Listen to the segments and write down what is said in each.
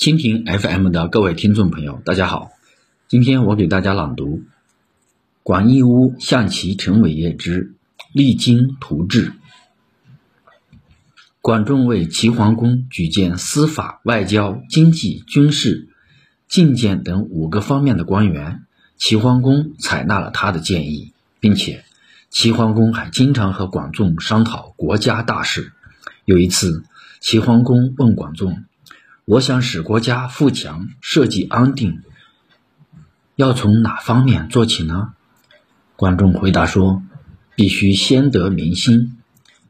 蜻蜓 FM 的各位听众朋友，大家好。今天我给大家朗读《广义屋象棋陈伟业之励精图治》。管仲为齐桓公举荐司法、外交、经济、军事、进谏等五个方面的官员，齐桓公采纳了他的建议，并且齐桓公还经常和管仲商讨国家大事。有一次，齐桓公问管仲：“我想使国家富强、社稷安定，要从哪方面做起呢？”管仲回答说：“必须先得民心。”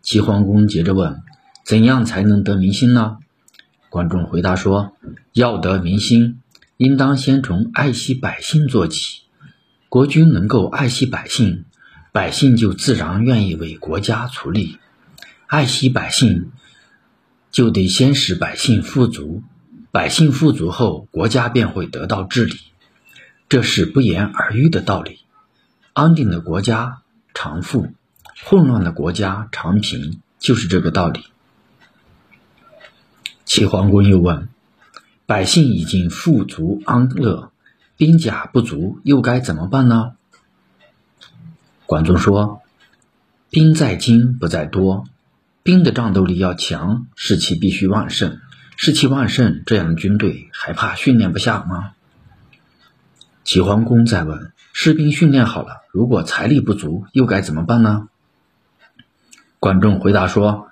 齐桓公接着问：“怎样才能得民心呢？”管仲回答说：“要得民心，应当先从爱惜百姓做起。国君能够爱惜百姓，百姓就自然愿意为国家出力。爱惜百姓。”就得先使百姓富足，百姓富足后，国家便会得到治理，这是不言而喻的道理。安定的国家常富，混乱的国家常贫，就是这个道理。齐桓公又问：百姓已经富足安乐，兵甲不足，又该怎么办呢？管仲说：兵在精，不在多。兵的战斗力要强，士气必须旺盛。士气旺盛，这样的军队还怕训练不下吗？齐桓公再问：士兵训练好了，如果财力不足，又该怎么办呢？管仲回答说：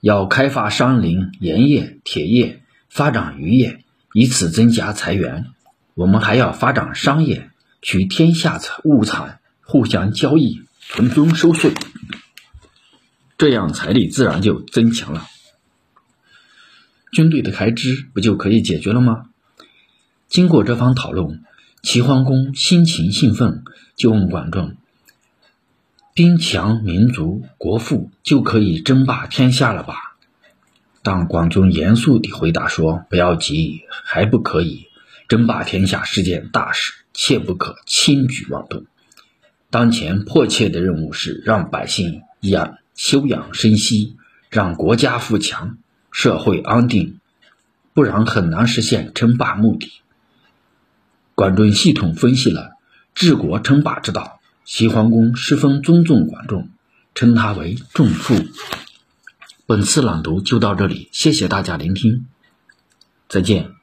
要开发山林、盐业、铁业，发展渔业，以此增加财源。我们还要发展商业，取天下物产，互相交易，从中收税。这样财力自然就增强了，军队的开支不就可以解决了吗？经过这番讨论，齐桓公心情兴奋，就问管仲：“兵强民足国富，就可以争霸天下了吧？”但管仲严肃地回答说：“不要急，还不可以。争霸天下是件大事，切不可轻举妄动。当前迫切的任务是让百姓养。”休养生息，让国家富强，社会安定，不然很难实现称霸目的。管仲系统分析了治国称霸之道，齐桓公十分尊重管仲，称他为仲父。本次朗读就到这里，谢谢大家聆听，再见。